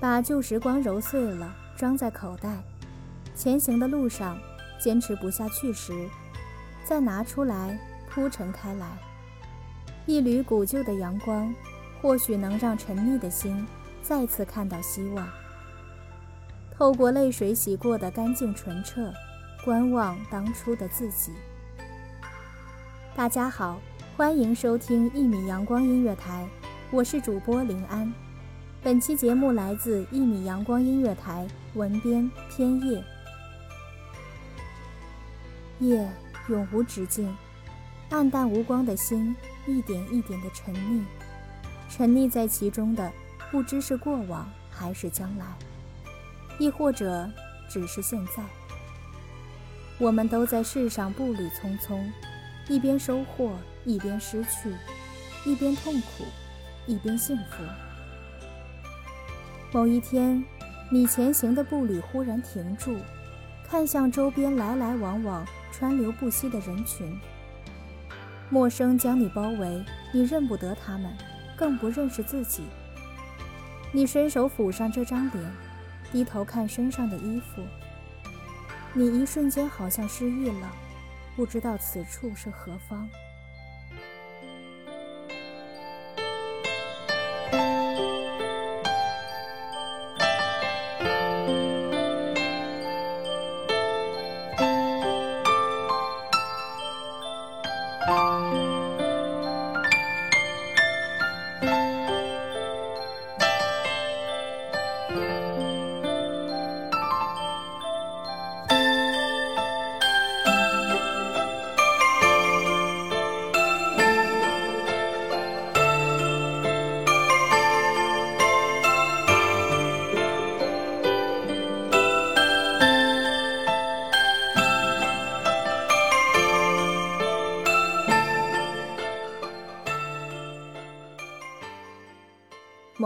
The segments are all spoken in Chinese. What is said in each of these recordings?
把旧时光揉碎了，装在口袋。前行的路上，坚持不下去时，再拿出来铺陈开来。一缕古旧的阳光，或许能让沉溺的心再次看到希望。透过泪水洗过的干净纯澈，观望当初的自己。大家好，欢迎收听一米阳光音乐台，我是主播林安。本期节目来自一米阳光音乐台，文编偏夜。夜永无止境，暗淡无光的心一点一点的沉溺，沉溺在其中的不知是过往还是将来，亦或者只是现在。我们都在世上步履匆匆，一边收获，一边失去，一边痛苦，一边幸福。某一天，你前行的步履忽然停住，看向周边来来往往、川流不息的人群。陌生将你包围，你认不得他们，更不认识自己。你伸手抚上这张脸，低头看身上的衣服。你一瞬间好像失忆了，不知道此处是何方。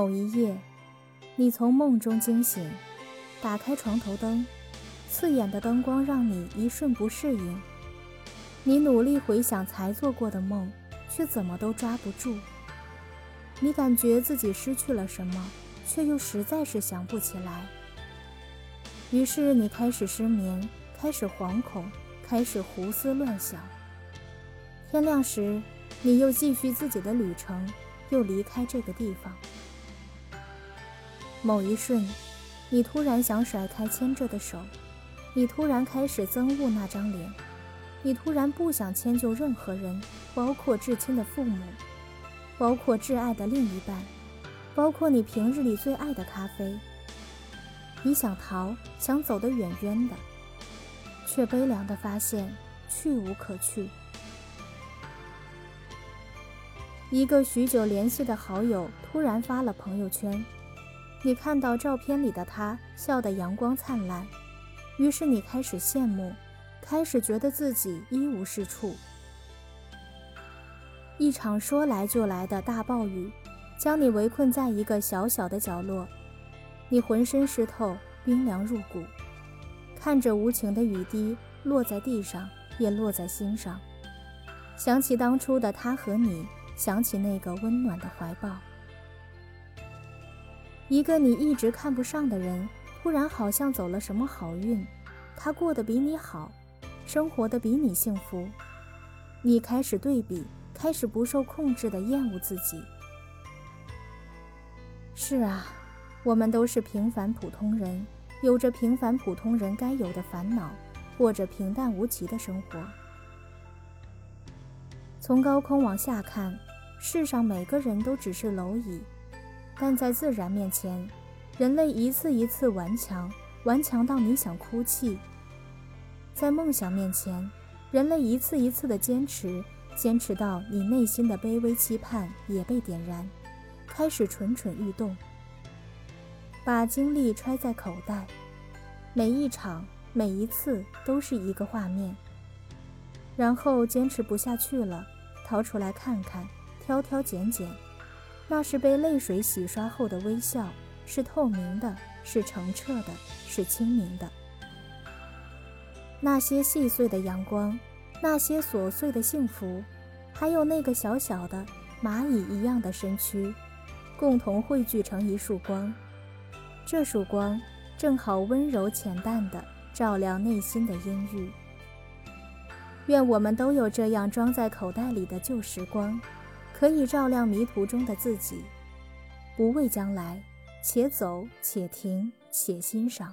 某一夜，你从梦中惊醒，打开床头灯，刺眼的灯光让你一瞬不适应。你努力回想才做过的梦，却怎么都抓不住。你感觉自己失去了什么，却又实在是想不起来。于是你开始失眠，开始惶恐，开始胡思乱想。天亮时，你又继续自己的旅程，又离开这个地方。某一瞬，你突然想甩开牵着的手，你突然开始憎恶那张脸，你突然不想迁就任何人，包括至亲的父母，包括挚爱的另一半，包括你平日里最爱的咖啡。你想逃，想走得远远的，却悲凉地发现去无可去。一个许久联系的好友突然发了朋友圈。你看到照片里的他笑得阳光灿烂，于是你开始羡慕，开始觉得自己一无是处。一场说来就来的大暴雨，将你围困在一个小小的角落，你浑身湿透，冰凉入骨，看着无情的雨滴落在地上，也落在心上，想起当初的他和你，想起那个温暖的怀抱。一个你一直看不上的人，忽然好像走了什么好运，他过得比你好，生活的比你幸福，你开始对比，开始不受控制的厌恶自己。是啊，我们都是平凡普通人，有着平凡普通人该有的烦恼，过着平淡无奇的生活，从高空往下看，世上每个人都只是蝼蚁，但在自然面前，人类一次一次顽强，顽强到你想哭泣；在梦想面前，人类一次一次的坚持，坚持到你内心的卑微期盼也被点燃，开始蠢蠢欲动。把精力揣在口袋，每一场、每一次都是一个画面。然后坚持不下去了，掏出来看看，挑挑拣拣，那是被泪水洗刷后的微笑，是透明的，是澄澈的，是清明的。那些细碎的阳光，那些琐碎的幸福，还有那个小小的蚂蚁一样的身躯，共同汇聚成一束光。这束光正好温柔浅淡的照亮内心的阴郁。愿我们都有这样装在口袋里的旧时光，可以照亮迷途中的自己，不畏将来，且走且停且欣赏。